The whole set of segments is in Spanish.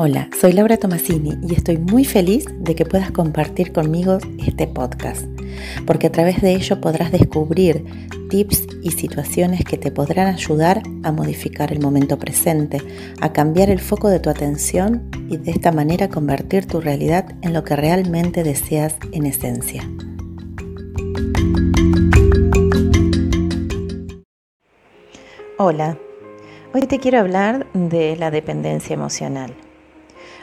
Hola, soy Laura Tomasini y estoy muy feliz de que puedas compartir conmigo este podcast, porque a través de ello podrás descubrir tips y situaciones que te podrán ayudar a modificar el momento presente, a cambiar el foco de tu atención y de esta manera convertir tu realidad en lo que realmente deseas en esencia. Hola, hoy te quiero hablar de la dependencia emocional.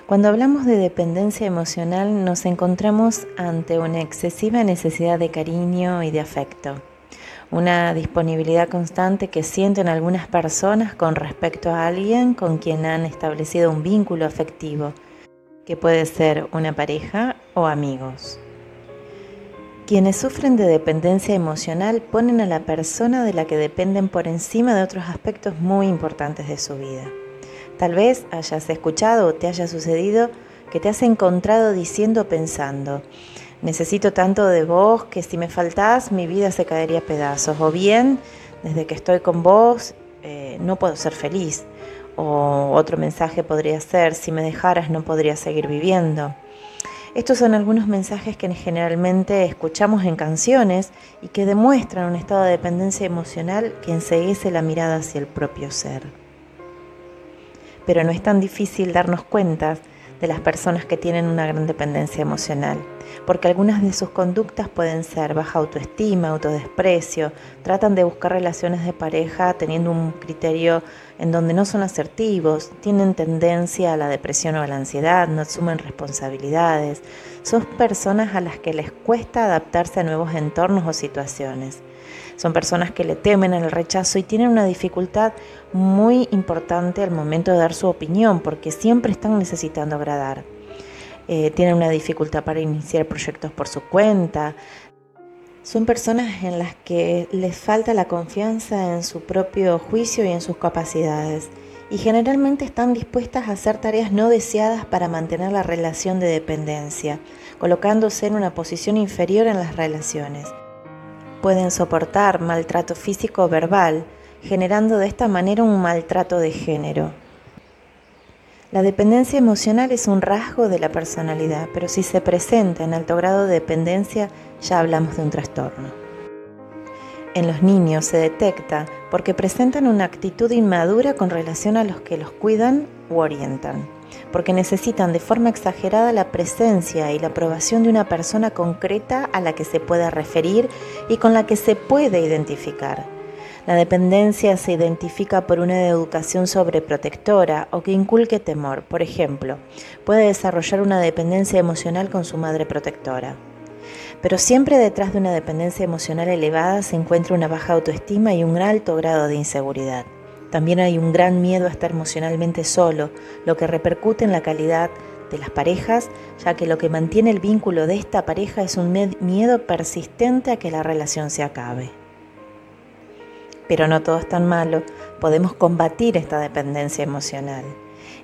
Cuando hablamos de dependencia emocional nos encontramos ante una excesiva necesidad de cariño y de afecto, una disponibilidad constante que sienten algunas personas con respecto a alguien con quien han establecido un vínculo afectivo, que puede ser una pareja o amigos. Quienes sufren de dependencia emocional ponen a la persona de la que dependen por encima de otros aspectos muy importantes de su vida. Tal vez hayas escuchado o te haya sucedido que te has encontrado diciendo pensando, necesito tanto de vos que si me faltás mi vida se caería a pedazos. O bien, desde que estoy con vos eh, no puedo ser feliz. O otro mensaje podría ser, si me dejaras no podría seguir viviendo. Estos son algunos mensajes que generalmente escuchamos en canciones y que demuestran un estado de dependencia emocional que enseguece la mirada hacia el propio ser pero no es tan difícil darnos cuenta de las personas que tienen una gran dependencia emocional, porque algunas de sus conductas pueden ser baja autoestima, autodesprecio, tratan de buscar relaciones de pareja teniendo un criterio en donde no son asertivos, tienen tendencia a la depresión o a la ansiedad, no asumen responsabilidades, son personas a las que les cuesta adaptarse a nuevos entornos o situaciones. Son personas que le temen al rechazo y tienen una dificultad muy importante al momento de dar su opinión porque siempre están necesitando agradar. Eh, tienen una dificultad para iniciar proyectos por su cuenta. Son personas en las que les falta la confianza en su propio juicio y en sus capacidades y generalmente están dispuestas a hacer tareas no deseadas para mantener la relación de dependencia, colocándose en una posición inferior en las relaciones pueden soportar maltrato físico o verbal, generando de esta manera un maltrato de género. La dependencia emocional es un rasgo de la personalidad, pero si se presenta en alto grado de dependencia ya hablamos de un trastorno. En los niños se detecta porque presentan una actitud inmadura con relación a los que los cuidan u orientan porque necesitan de forma exagerada la presencia y la aprobación de una persona concreta a la que se pueda referir y con la que se puede identificar. La dependencia se identifica por una educación sobreprotectora o que inculque temor. Por ejemplo, puede desarrollar una dependencia emocional con su madre protectora. Pero siempre detrás de una dependencia emocional elevada se encuentra una baja autoestima y un alto grado de inseguridad. También hay un gran miedo a estar emocionalmente solo, lo que repercute en la calidad de las parejas, ya que lo que mantiene el vínculo de esta pareja es un miedo persistente a que la relación se acabe. Pero no todo es tan malo, podemos combatir esta dependencia emocional.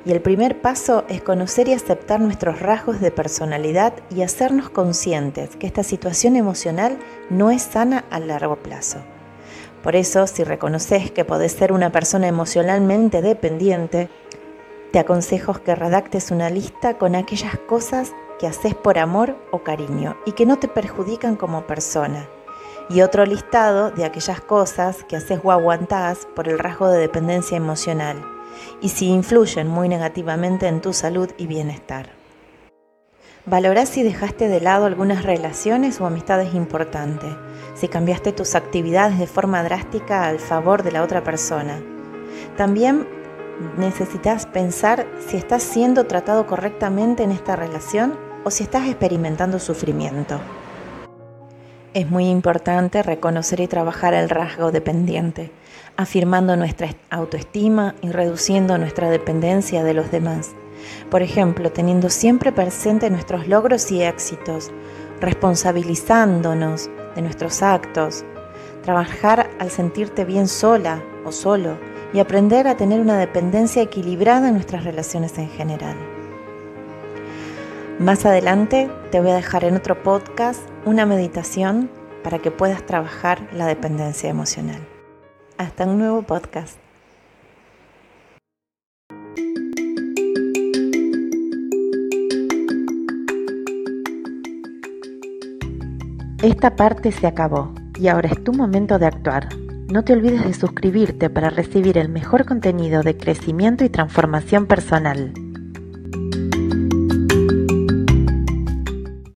Y el primer paso es conocer y aceptar nuestros rasgos de personalidad y hacernos conscientes que esta situación emocional no es sana a largo plazo. Por eso, si reconoces que podés ser una persona emocionalmente dependiente, te aconsejo que redactes una lista con aquellas cosas que haces por amor o cariño y que no te perjudican como persona. Y otro listado de aquellas cosas que haces o aguantás por el rasgo de dependencia emocional y si influyen muy negativamente en tu salud y bienestar. Valorá si dejaste de lado algunas relaciones o amistades importantes si cambiaste tus actividades de forma drástica al favor de la otra persona. También necesitas pensar si estás siendo tratado correctamente en esta relación o si estás experimentando sufrimiento. Es muy importante reconocer y trabajar el rasgo dependiente, afirmando nuestra autoestima y reduciendo nuestra dependencia de los demás. Por ejemplo, teniendo siempre presente nuestros logros y éxitos, responsabilizándonos de nuestros actos, trabajar al sentirte bien sola o solo y aprender a tener una dependencia equilibrada en nuestras relaciones en general. Más adelante te voy a dejar en otro podcast una meditación para que puedas trabajar la dependencia emocional. Hasta un nuevo podcast. Esta parte se acabó y ahora es tu momento de actuar. No te olvides de suscribirte para recibir el mejor contenido de crecimiento y transformación personal.